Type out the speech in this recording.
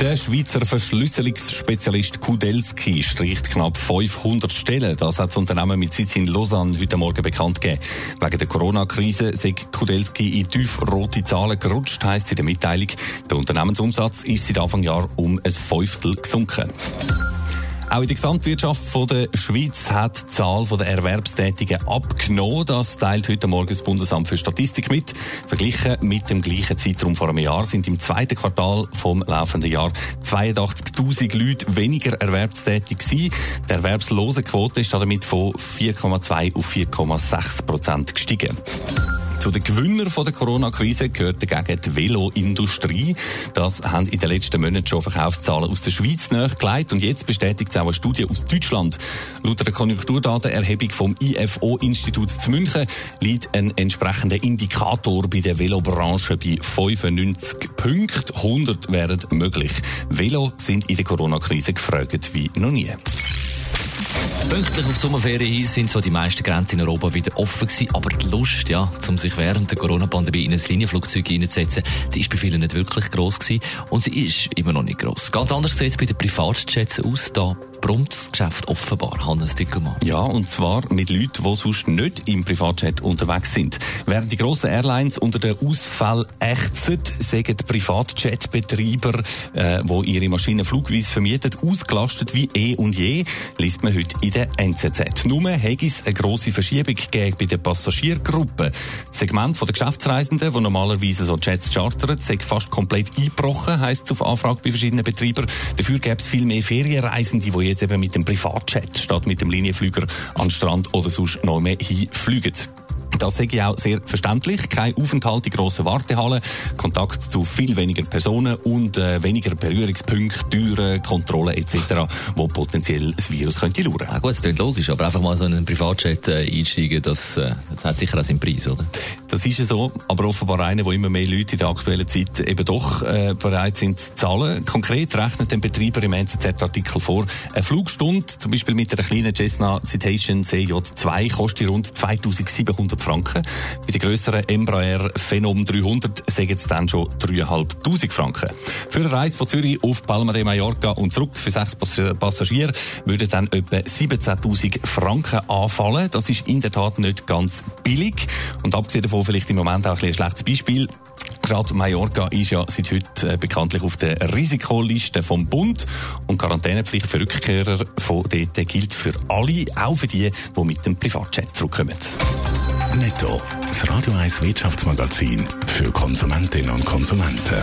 Der Schweizer Verschlüsselungsspezialist Kudelski streicht knapp 500 Stellen. Das hat das Unternehmen mit Sitz in Lausanne heute Morgen bekannt gegeben. Wegen der Corona-Krise sei Kudelski in tiefrote Zahlen gerutscht, heisst in der Mitteilung. Der Unternehmensumsatz ist seit Anfang Jahr um ein Fünftel gesunken. Auch in der Gesamtwirtschaft von der Schweiz hat die Zahl der Erwerbstätigen abgenommen. Das teilt heute Morgen das Bundesamt für Statistik mit. Verglichen mit dem gleichen Zeitraum vor einem Jahr sind im zweiten Quartal vom laufenden Jahr 82.000 Leute weniger erwerbstätig gewesen. Die Erwerbslosenquote ist damit von 4,2 auf 4,6 Prozent gestiegen. Zu den Gewinnern der Corona-Krise gehört dagegen die Veloindustrie. Das haben in den letzten Monaten schon Verkaufszahlen aus der Schweiz nachgelegt und jetzt bestätigt es auch eine Studie aus Deutschland. Laut der Konjunkturdatenerhebung vom IFO-Institut zu München liegt ein entsprechender Indikator bei der Velobranche bei 95 Punkten. 100 wären möglich. Velo sind in der Corona-Krise gefragt wie noch nie. Pünktlich auf die Sommerferien hin sind so die meisten Grenzen in Europa wieder offen gewesen, aber die Lust, ja, um sich während der Corona-Pandemie in ein Linienflugzeug einzusetzen, die ist bei vielen nicht wirklich gross gewesen. Und sie ist immer noch nicht gross. Ganz anders sieht es bei den Privatjets aus, da brummt das Geschäft offenbar. Hannes Dickelmann. Ja, und zwar mit Leuten, die sonst nicht im Privatjet unterwegs sind. Während die grossen Airlines unter den Ausfall ächzen, sagen Privatjet-Betreiber, äh, die ihre Maschinen flugweise vermieten, ausgelastet wie eh und je, liest man heute in der NZZ. Nur hätte es eine grosse Verschiebung gegeben bei der Passagiergruppe. Das Segment der Geschäftsreisenden, die normalerweise so Jets chartern, sei fast komplett eingebrochen, heisst es auf Anfrage bei verschiedenen Betreibern. Dafür gäbe es viel mehr Ferienreisende, die jetzt eben mit dem Privatjet statt mit dem Linienflüger an den Strand oder sonst noch mehr hinfliegen. Das sehe ich auch sehr verständlich. Kein Aufenthalt in grossen Wartehallen, Kontakt zu viel weniger Personen und äh, weniger Berührungspunkte, Türen, Kontrollen etc., wo potenziell das Virus könnte luren. Ja, gut, das klingt logisch, aber einfach mal so in einen Privatjet äh, einsteigen, das, äh, das hat sicher auch seinen Preis, oder? Das ist ja so, aber offenbar einer, wo immer mehr Leute in der aktuellen Zeit eben doch äh, bereit sind zu zahlen. Konkret rechnet der Betreiber im NZZ-Artikel vor, eine Flugstunde, zum Beispiel mit einer kleinen Cessna Citation CJ2, kostet rund 2700 Franken. Bei den grösseren Embraer Phenom 300 sagen es dann schon 3'500 Franken. Für eine Reise von Zürich auf Palma de Mallorca und zurück für sechs Passagiere würden dann etwa 17.000 Franken anfallen. Das ist in der Tat nicht ganz billig. Und abgesehen davon vielleicht im Moment auch ein, ein schlechtes Beispiel. Gerade Mallorca ist ja seit heute äh, bekanntlich auf der Risikoliste vom Bund und Quarantänepflicht für Rückkehrer von dort gilt für alle, auch für die, die mit dem Privatjet zurückkommen. Netto. Das Radio 1 Wirtschaftsmagazin für Konsumentinnen und Konsumenten.